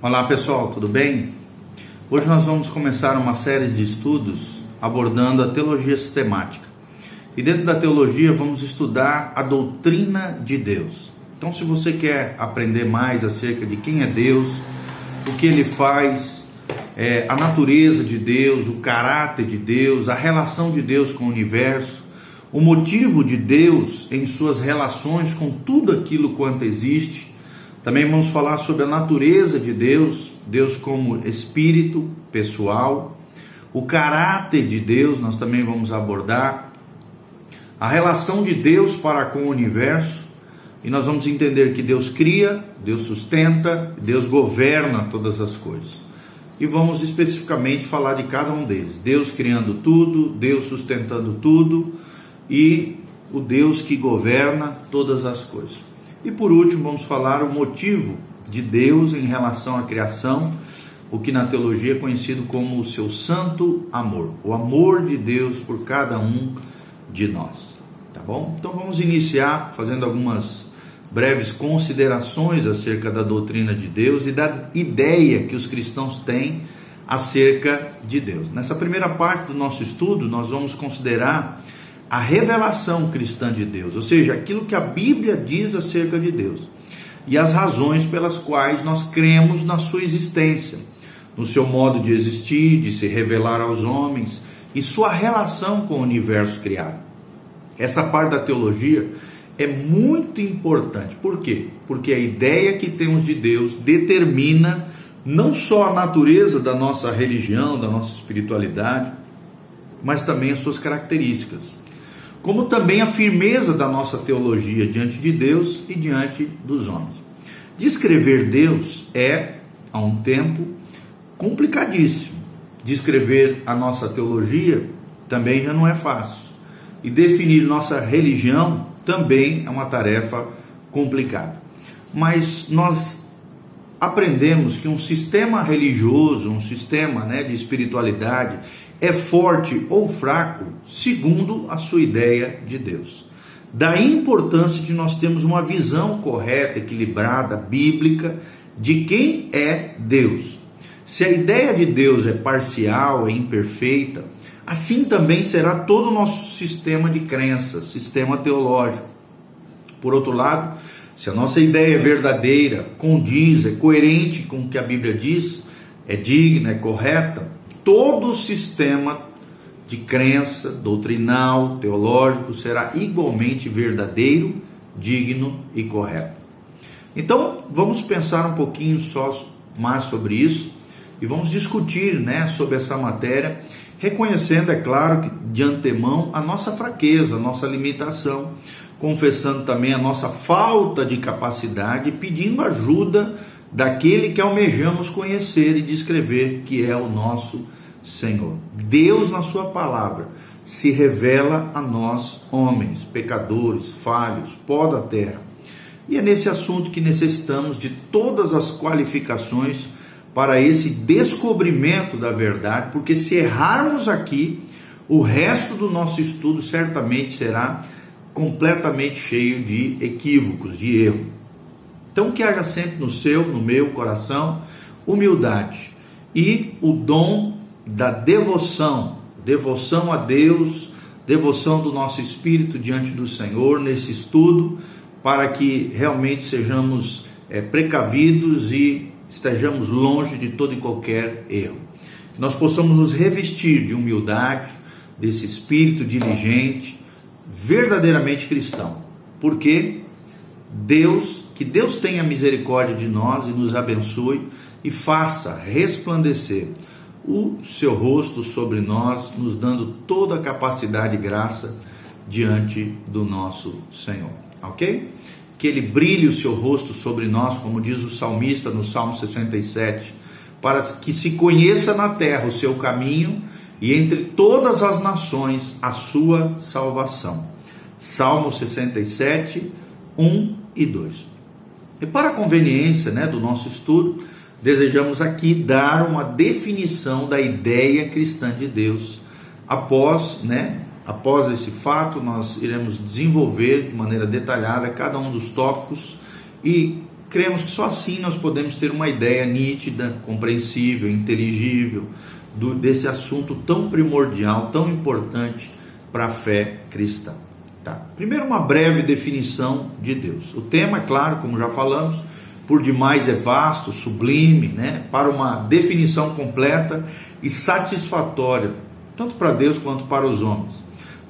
Olá pessoal, tudo bem? Hoje nós vamos começar uma série de estudos abordando a teologia sistemática. E dentro da teologia vamos estudar a doutrina de Deus. Então, se você quer aprender mais acerca de quem é Deus, o que ele faz, é, a natureza de Deus, o caráter de Deus, a relação de Deus com o universo, o motivo de Deus em suas relações com tudo aquilo quanto existe. Também vamos falar sobre a natureza de Deus, Deus como espírito pessoal, o caráter de Deus, nós também vamos abordar a relação de Deus para com o universo, e nós vamos entender que Deus cria, Deus sustenta, Deus governa todas as coisas. E vamos especificamente falar de cada um deles: Deus criando tudo, Deus sustentando tudo e o Deus que governa todas as coisas. E por último, vamos falar o motivo de Deus em relação à criação, o que na teologia é conhecido como o seu santo amor, o amor de Deus por cada um de nós. Tá bom? Então vamos iniciar fazendo algumas breves considerações acerca da doutrina de Deus e da ideia que os cristãos têm acerca de Deus. Nessa primeira parte do nosso estudo, nós vamos considerar a revelação cristã de Deus, ou seja, aquilo que a Bíblia diz acerca de Deus e as razões pelas quais nós cremos na sua existência, no seu modo de existir, de se revelar aos homens e sua relação com o universo criado. Essa parte da teologia é muito importante. Por quê? Porque a ideia que temos de Deus determina não só a natureza da nossa religião, da nossa espiritualidade, mas também as suas características como também a firmeza da nossa teologia diante de Deus e diante dos homens. Descrever Deus é, há um tempo, complicadíssimo. Descrever a nossa teologia também já não é fácil. E definir nossa religião também é uma tarefa complicada. Mas nós aprendemos que um sistema religioso, um sistema né, de espiritualidade, é forte ou fraco segundo a sua ideia de Deus. Da importância de nós termos uma visão correta, equilibrada, bíblica de quem é Deus. Se a ideia de Deus é parcial, é imperfeita, assim também será todo o nosso sistema de crença, sistema teológico. Por outro lado, se a nossa ideia é verdadeira, condiz, é coerente com o que a Bíblia diz, é digna, é correta, todo o sistema de crença doutrinal, teológico será igualmente verdadeiro, digno e correto. Então, vamos pensar um pouquinho só mais sobre isso e vamos discutir, né, sobre essa matéria, reconhecendo, é claro, que de antemão a nossa fraqueza, a nossa limitação, confessando também a nossa falta de capacidade, pedindo ajuda daquele que almejamos conhecer e descrever, que é o nosso Senhor. Deus, na Sua palavra, se revela a nós, homens, pecadores, falhos, pó da terra. E é nesse assunto que necessitamos de todas as qualificações para esse descobrimento da verdade, porque se errarmos aqui, o resto do nosso estudo certamente será completamente cheio de equívocos, de erro. Então, que haja sempre no seu, no meu coração, humildade e o dom da devoção, devoção a Deus, devoção do nosso espírito diante do Senhor nesse estudo, para que realmente sejamos é, precavidos e estejamos longe de todo e qualquer erro. Que nós possamos nos revestir de humildade, desse espírito diligente, verdadeiramente cristão. Porque Deus, que Deus tenha misericórdia de nós e nos abençoe e faça resplandecer o seu rosto sobre nós, nos dando toda a capacidade e graça diante do nosso Senhor. Ok? Que ele brilhe o seu rosto sobre nós, como diz o salmista no Salmo 67, para que se conheça na terra o seu caminho e entre todas as nações a sua salvação. Salmo 67, 1 e 2. E para a conveniência né, do nosso estudo, desejamos aqui dar uma definição da ideia cristã de Deus. Após, né, após esse fato, nós iremos desenvolver de maneira detalhada cada um dos tópicos e cremos que só assim nós podemos ter uma ideia nítida, compreensível, inteligível do, desse assunto tão primordial, tão importante para a fé cristã. Tá. Primeiro, uma breve definição de Deus. O tema, é claro, como já falamos, por demais é vasto, sublime, né? para uma definição completa e satisfatória, tanto para Deus quanto para os homens.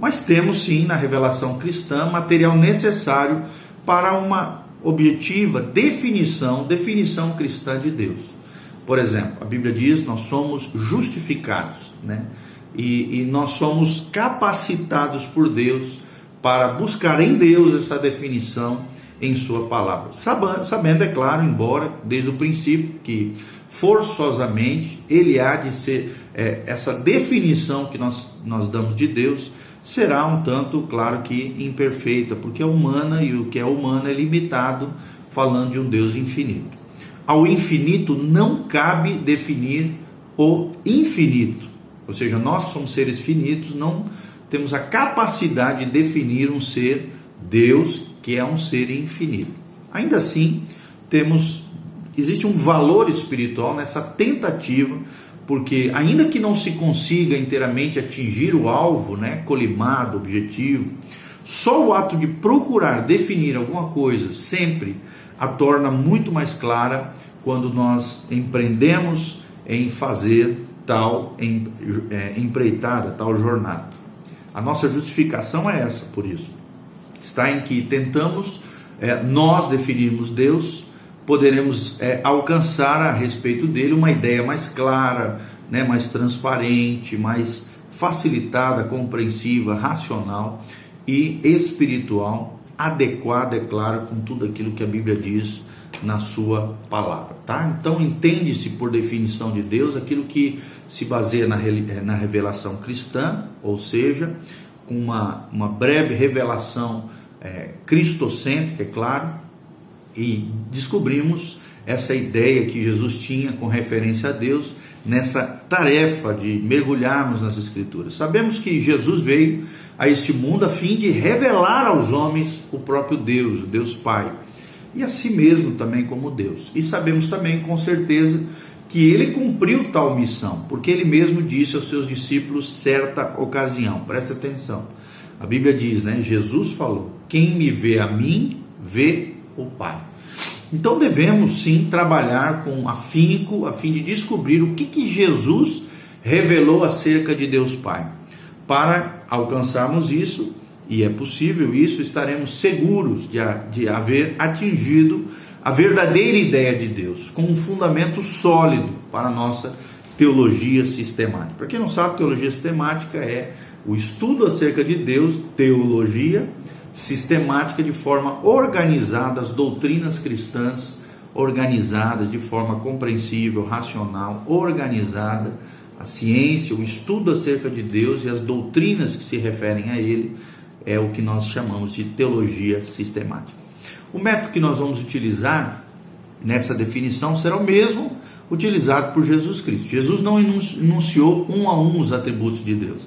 Mas temos sim na revelação cristã material necessário para uma objetiva definição, definição cristã de Deus. Por exemplo, a Bíblia diz: nós somos justificados, né? E, e nós somos capacitados por Deus para buscar em Deus essa definição em Sua palavra. Sabendo, é claro, embora desde o princípio que forçosamente ele há de ser é, essa definição que nós, nós damos de Deus será um tanto, claro que imperfeita, porque é humana e o que é humano é limitado, falando de um Deus infinito. Ao infinito não cabe definir o infinito, ou seja, nós somos seres finitos, não temos a capacidade de definir um ser Deus, que é um ser infinito. Ainda assim, temos existe um valor espiritual nessa tentativa porque ainda que não se consiga inteiramente atingir o alvo, né, colimado, objetivo, só o ato de procurar definir alguma coisa sempre a torna muito mais clara quando nós empreendemos em fazer tal é, empreitada, tal jornada. A nossa justificação é essa, por isso. Está em que tentamos é, nós definirmos Deus poderemos é, alcançar a respeito dele uma ideia mais clara, né, mais transparente, mais facilitada, compreensiva, racional e espiritual, adequada, é claro, com tudo aquilo que a Bíblia diz na sua palavra, tá? Então entende-se por definição de Deus aquilo que se baseia na, na revelação cristã, ou seja, com uma, uma breve revelação é, cristocêntrica, é claro, e descobrimos essa ideia que Jesus tinha com referência a Deus nessa tarefa de mergulharmos nas Escrituras. Sabemos que Jesus veio a este mundo a fim de revelar aos homens o próprio Deus, o Deus Pai, e a si mesmo também como Deus. E sabemos também com certeza que ele cumpriu tal missão, porque ele mesmo disse aos seus discípulos certa ocasião. Presta atenção. A Bíblia diz, né? Jesus falou: "Quem me vê a mim, vê o Pai". Então devemos sim trabalhar com afinco a fim de descobrir o que, que Jesus revelou acerca de Deus Pai. Para alcançarmos isso, e é possível isso, estaremos seguros de, de haver atingido a verdadeira ideia de Deus, com um fundamento sólido para a nossa teologia sistemática. Para quem não sabe, teologia sistemática é o estudo acerca de Deus, teologia, sistemática de forma organizada as doutrinas cristãs organizadas de forma compreensível, racional, organizada, a ciência, o estudo acerca de Deus e as doutrinas que se referem a ele é o que nós chamamos de teologia sistemática. O método que nós vamos utilizar nessa definição será o mesmo utilizado por Jesus Cristo. Jesus não enunciou um a um os atributos de Deus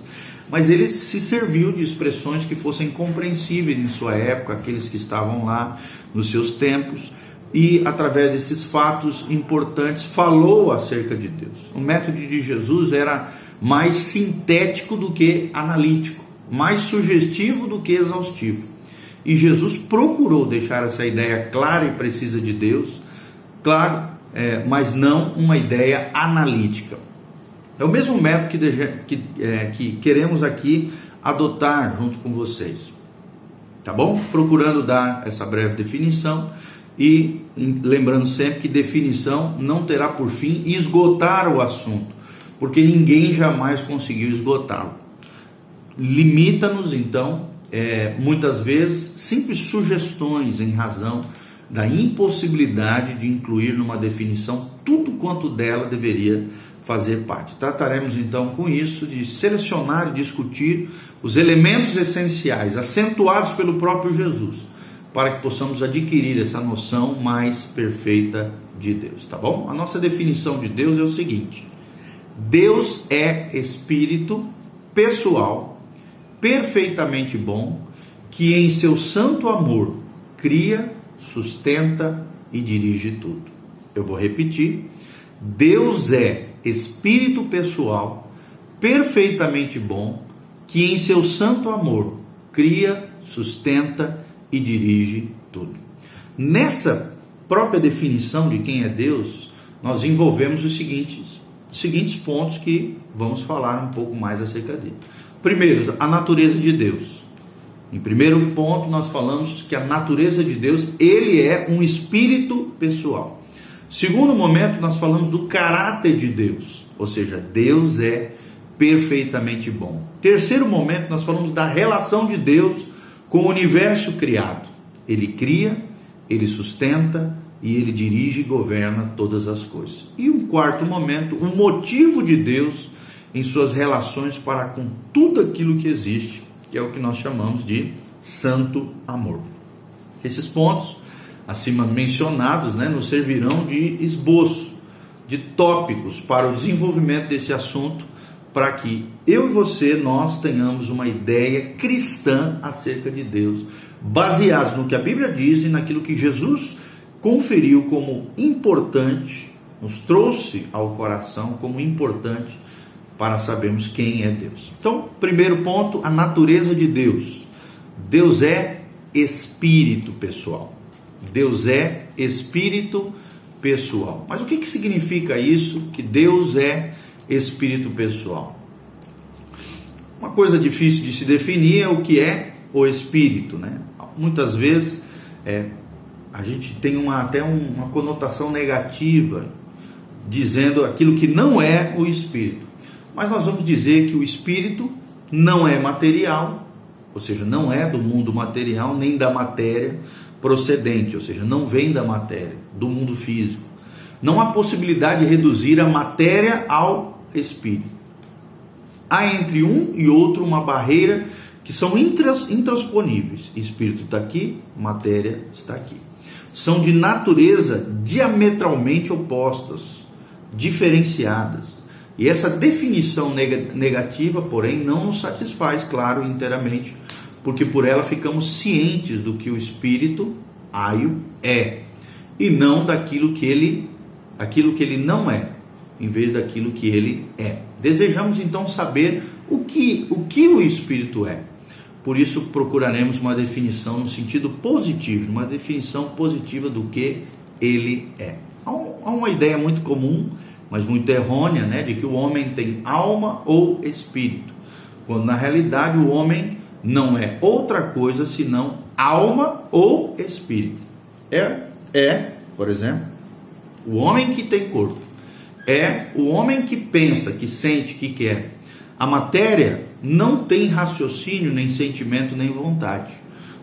mas ele se serviu de expressões que fossem compreensíveis em sua época, aqueles que estavam lá nos seus tempos, e através desses fatos importantes falou acerca de Deus. O método de Jesus era mais sintético do que analítico, mais sugestivo do que exaustivo. E Jesus procurou deixar essa ideia clara e precisa de Deus, claro, é, mas não uma ideia analítica. É o mesmo método que, que, é, que queremos aqui adotar junto com vocês. Tá bom? Procurando dar essa breve definição e lembrando sempre que definição não terá por fim esgotar o assunto, porque ninguém jamais conseguiu esgotá-lo. Limita-nos então, é, muitas vezes, simples sugestões em razão da impossibilidade de incluir numa definição tudo quanto dela deveria fazer parte. Trataremos então com isso de selecionar e discutir os elementos essenciais acentuados pelo próprio Jesus, para que possamos adquirir essa noção mais perfeita de Deus, tá bom? A nossa definição de Deus é o seguinte: Deus é espírito pessoal, perfeitamente bom, que em seu santo amor cria, sustenta, e dirige tudo. Eu vou repetir: Deus é espírito pessoal, perfeitamente bom, que em seu santo amor cria, sustenta e dirige tudo. Nessa própria definição de quem é Deus, nós envolvemos os seguintes, seguintes pontos que vamos falar um pouco mais acerca dele. Primeiro, a natureza de Deus. Em primeiro ponto, nós falamos que a natureza de Deus, ele é um espírito pessoal. Segundo momento, nós falamos do caráter de Deus, ou seja, Deus é perfeitamente bom. Terceiro momento, nós falamos da relação de Deus com o universo criado. Ele cria, ele sustenta e ele dirige e governa todas as coisas. E um quarto momento, um motivo de Deus em suas relações para com tudo aquilo que existe, que é o que nós chamamos de santo amor. Esses pontos acima mencionados, né, nos servirão de esboço, de tópicos para o desenvolvimento desse assunto, para que eu e você nós tenhamos uma ideia cristã acerca de Deus, baseados no que a Bíblia diz e naquilo que Jesus conferiu como importante, nos trouxe ao coração como importante para sabermos quem é Deus. Então, primeiro ponto, a natureza de Deus. Deus é espírito pessoal. Deus é espírito pessoal. Mas o que, que significa isso? Que Deus é espírito pessoal. Uma coisa difícil de se definir é o que é o espírito, né? Muitas vezes é, a gente tem uma, até uma conotação negativa dizendo aquilo que não é o espírito. Mas nós vamos dizer que o espírito não é material, ou seja, não é do mundo material nem da matéria procedente, ou seja, não vem da matéria, do mundo físico. Não há possibilidade de reduzir a matéria ao espírito. Há entre um e outro uma barreira que são intras, intransponíveis. Espírito está aqui, matéria está aqui. São de natureza diametralmente opostas, diferenciadas. E essa definição negativa, porém, não nos satisfaz, claro, inteiramente, porque por ela ficamos cientes do que o espírito aio é e não daquilo que ele aquilo que ele não é, em vez daquilo que ele é. Desejamos então saber o que o que o espírito é. Por isso procuraremos uma definição no sentido positivo, uma definição positiva do que ele é. Há uma ideia muito comum mas muito errônea, né, de que o homem tem alma ou espírito, quando na realidade o homem não é outra coisa senão alma ou espírito. É, é, por exemplo, o homem que tem corpo, é o homem que pensa, que sente, que quer. A matéria não tem raciocínio, nem sentimento, nem vontade.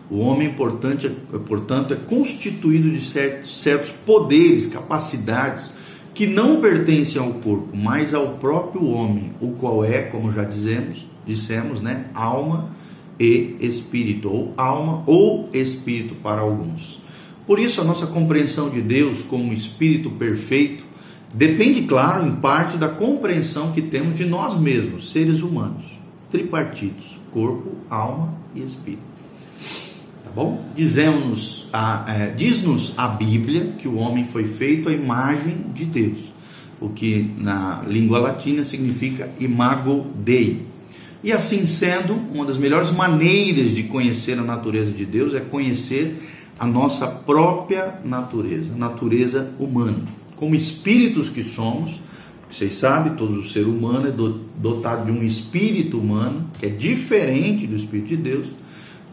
O homem, portanto, é, portanto, é constituído de certos, certos poderes, capacidades, que não pertence ao corpo, mas ao próprio homem, o qual é, como já dizemos, dissemos, né, alma e espírito, ou alma ou espírito para alguns. Por isso a nossa compreensão de Deus como espírito perfeito depende, claro, em parte da compreensão que temos de nós mesmos, seres humanos, tripartidos, corpo, alma e espírito. Tá bom? Dizemos a, é, diz-nos a Bíblia que o homem foi feito à imagem de Deus, o que na língua latina significa imago Dei. E assim sendo, uma das melhores maneiras de conhecer a natureza de Deus é conhecer a nossa própria natureza, natureza humana. Como espíritos que somos, vocês sabem, todo ser humano é dotado de um espírito humano, que é diferente do espírito de Deus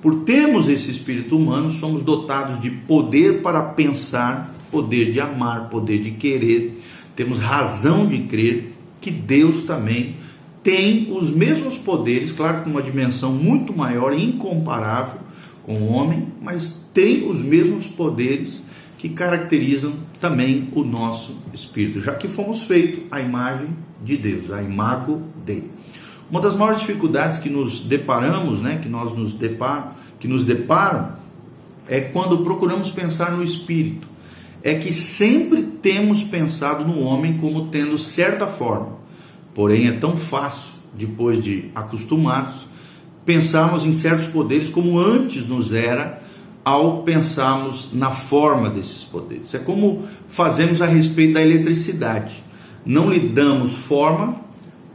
por termos esse espírito humano, somos dotados de poder para pensar, poder de amar, poder de querer. Temos razão de crer que Deus também tem os mesmos poderes, claro que uma dimensão muito maior e incomparável com o homem, mas tem os mesmos poderes que caracterizam também o nosso espírito, já que fomos feitos à imagem de Deus, a imago Dei. Uma das maiores dificuldades que nos deparamos, né, que nós nos deparam, que nos deparam, é quando procuramos pensar no espírito. É que sempre temos pensado no homem como tendo certa forma. Porém, é tão fácil, depois de acostumados, pensarmos em certos poderes como antes nos era ao pensarmos na forma desses poderes. É como fazemos a respeito da eletricidade. Não lhe damos forma,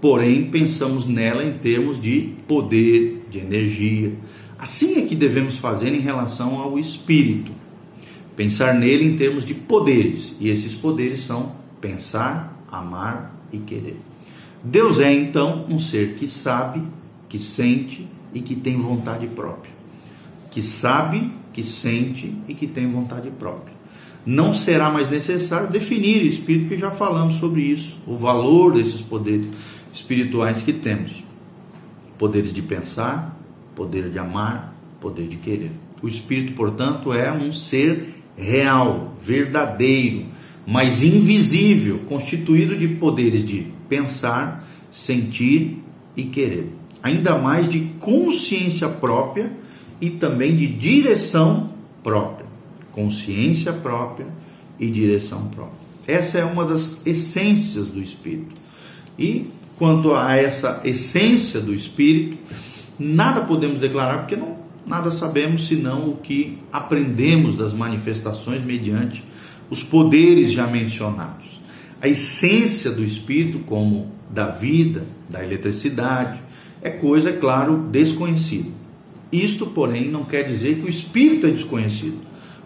porém pensamos nela em termos de poder, de energia. Assim é que devemos fazer em relação ao espírito. Pensar nele em termos de poderes, e esses poderes são pensar, amar e querer. Deus é então um ser que sabe, que sente e que tem vontade própria. Que sabe, que sente e que tem vontade própria. Não será mais necessário definir espírito, que já falamos sobre isso, o valor desses poderes espirituais que temos: poderes de pensar, poder de amar, poder de querer. O espírito, portanto, é um ser real, verdadeiro, mas invisível, constituído de poderes de pensar, sentir e querer. Ainda mais de consciência própria e também de direção própria. Consciência própria e direção própria. Essa é uma das essências do espírito. E quanto a essa essência do espírito, nada podemos declarar porque não nada sabemos senão o que aprendemos das manifestações mediante os poderes já mencionados. A essência do espírito, como da vida, da eletricidade, é coisa, é claro, desconhecida. Isto, porém, não quer dizer que o espírito é desconhecido,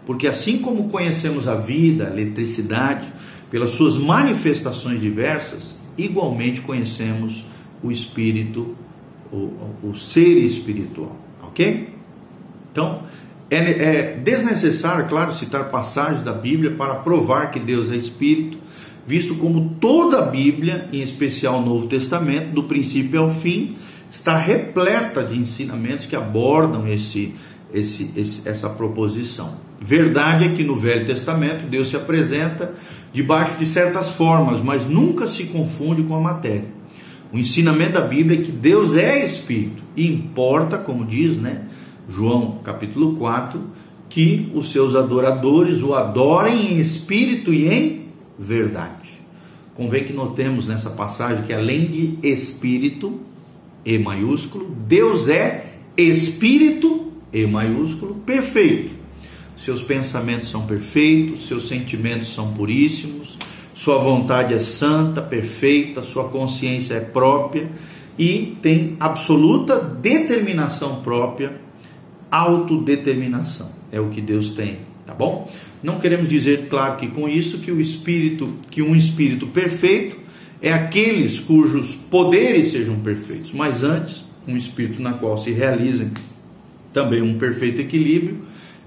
porque assim como conhecemos a vida, a eletricidade, pelas suas manifestações diversas, igualmente conhecemos o espírito, o, o ser espiritual, ok? Então, é, é desnecessário, claro, citar passagens da Bíblia para provar que Deus é Espírito, visto como toda a Bíblia, em especial o Novo Testamento, do princípio ao fim, está repleta de ensinamentos que abordam esse, esse, esse, essa proposição. Verdade é que no Velho Testamento Deus se apresenta debaixo de certas formas, mas nunca se confunde com a matéria. O ensinamento da Bíblia é que Deus é Espírito e importa, como diz, né? João capítulo 4, que os seus adoradores o adorem em espírito e em verdade. Convém que notemos nessa passagem que além de espírito, E maiúsculo, Deus é espírito, E maiúsculo, perfeito. Seus pensamentos são perfeitos, seus sentimentos são puríssimos, sua vontade é santa, perfeita, sua consciência é própria e tem absoluta determinação própria autodeterminação. É o que Deus tem, tá bom? Não queremos dizer, claro, que com isso que o espírito, que um espírito perfeito é aqueles cujos poderes sejam perfeitos, mas antes um espírito na qual se realiza também um perfeito equilíbrio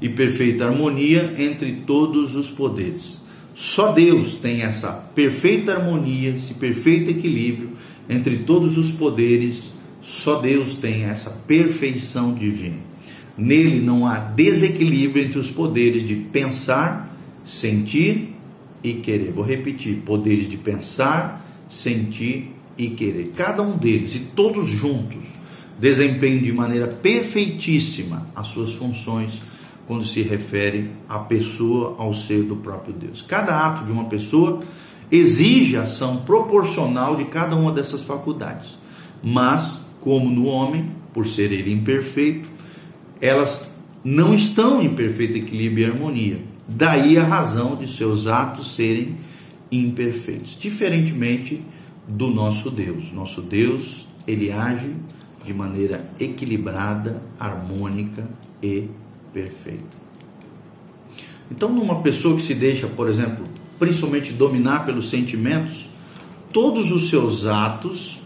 e perfeita harmonia entre todos os poderes. Só Deus tem essa perfeita harmonia, esse perfeito equilíbrio entre todos os poderes. Só Deus tem essa perfeição divina. Nele não há desequilíbrio entre os poderes de pensar, sentir e querer. Vou repetir: poderes de pensar, sentir e querer. Cada um deles e todos juntos desempenham de maneira perfeitíssima as suas funções quando se refere à pessoa, ao ser do próprio Deus. Cada ato de uma pessoa exige ação proporcional de cada uma dessas faculdades. Mas, como no homem, por ser ele imperfeito, elas não estão em perfeito equilíbrio e harmonia. Daí a razão de seus atos serem imperfeitos, diferentemente do nosso Deus. Nosso Deus, ele age de maneira equilibrada, harmônica e perfeita. Então, numa pessoa que se deixa, por exemplo, principalmente dominar pelos sentimentos, todos os seus atos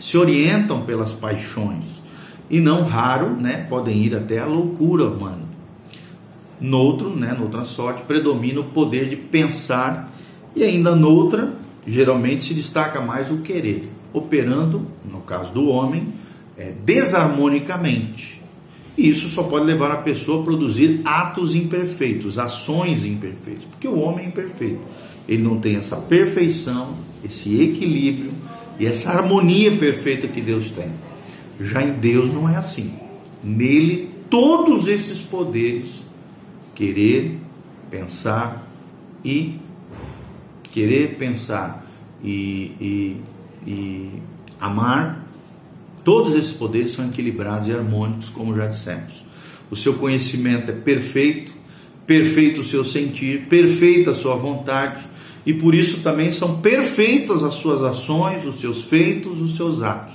se orientam pelas paixões e não raro, né, podem ir até a loucura humana. Noutro, né, noutra sorte, predomina o poder de pensar e ainda noutra, geralmente se destaca mais o querer, operando, no caso do homem, é, desarmonicamente. E isso só pode levar a pessoa a produzir atos imperfeitos, ações imperfeitas, porque o homem é imperfeito. Ele não tem essa perfeição, esse equilíbrio e essa harmonia perfeita que Deus tem. Já em Deus não é assim. Nele, todos esses poderes, querer, pensar e querer, pensar e, e, e amar, todos esses poderes são equilibrados e harmônicos, como já dissemos. o seu conhecimento é perfeito, perfeito o seu sentir, perfeita a sua vontade, e por isso também são perfeitas as suas ações, os seus feitos, os seus atos.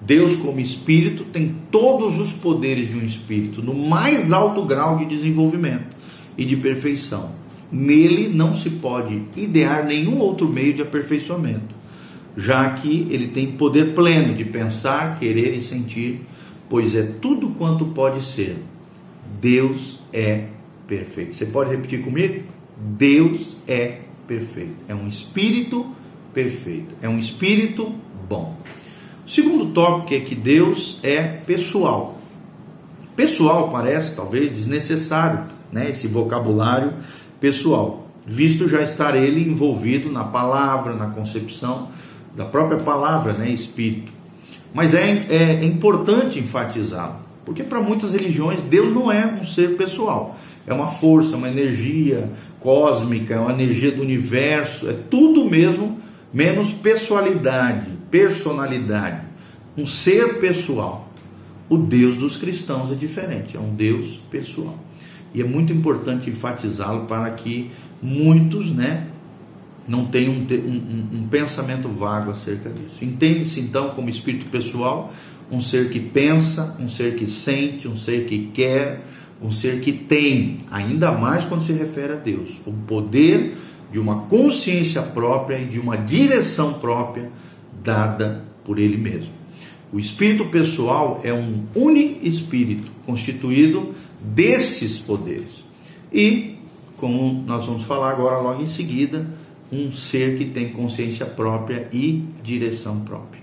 Deus, como espírito, tem todos os poderes de um espírito, no mais alto grau de desenvolvimento e de perfeição. Nele não se pode idear nenhum outro meio de aperfeiçoamento, já que ele tem poder pleno de pensar, querer e sentir, pois é tudo quanto pode ser. Deus é perfeito. Você pode repetir comigo? Deus é perfeito. É um espírito perfeito. É um espírito bom. O segundo tópico é que Deus é pessoal. Pessoal parece talvez desnecessário, né, esse vocabulário pessoal, visto já estar ele envolvido na palavra, na concepção da própria palavra, né, espírito. Mas é, é, é importante enfatizá-lo, porque para muitas religiões Deus não é um ser pessoal, é uma força, uma energia cósmica, é uma energia do universo, é tudo mesmo menos pessoalidade, personalidade, um ser pessoal. O Deus dos cristãos é diferente, é um Deus pessoal. E é muito importante enfatizá-lo para que muitos, né, não tenham um, um, um pensamento vago acerca disso. Entende-se então como espírito pessoal um ser que pensa, um ser que sente, um ser que quer, um ser que tem, ainda mais quando se refere a Deus, o poder de uma consciência própria e de uma direção própria dada por Ele mesmo. O espírito pessoal é um uni-espírito constituído desses poderes. E, como nós vamos falar agora logo em seguida, um ser que tem consciência própria e direção própria.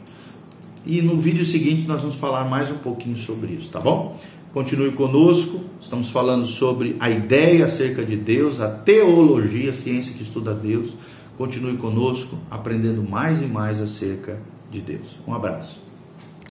E no vídeo seguinte nós vamos falar mais um pouquinho sobre isso, tá bom? Continue conosco, estamos falando sobre a ideia acerca de Deus, a teologia, a ciência que estuda Deus. Continue conosco, aprendendo mais e mais acerca de Deus. Um abraço.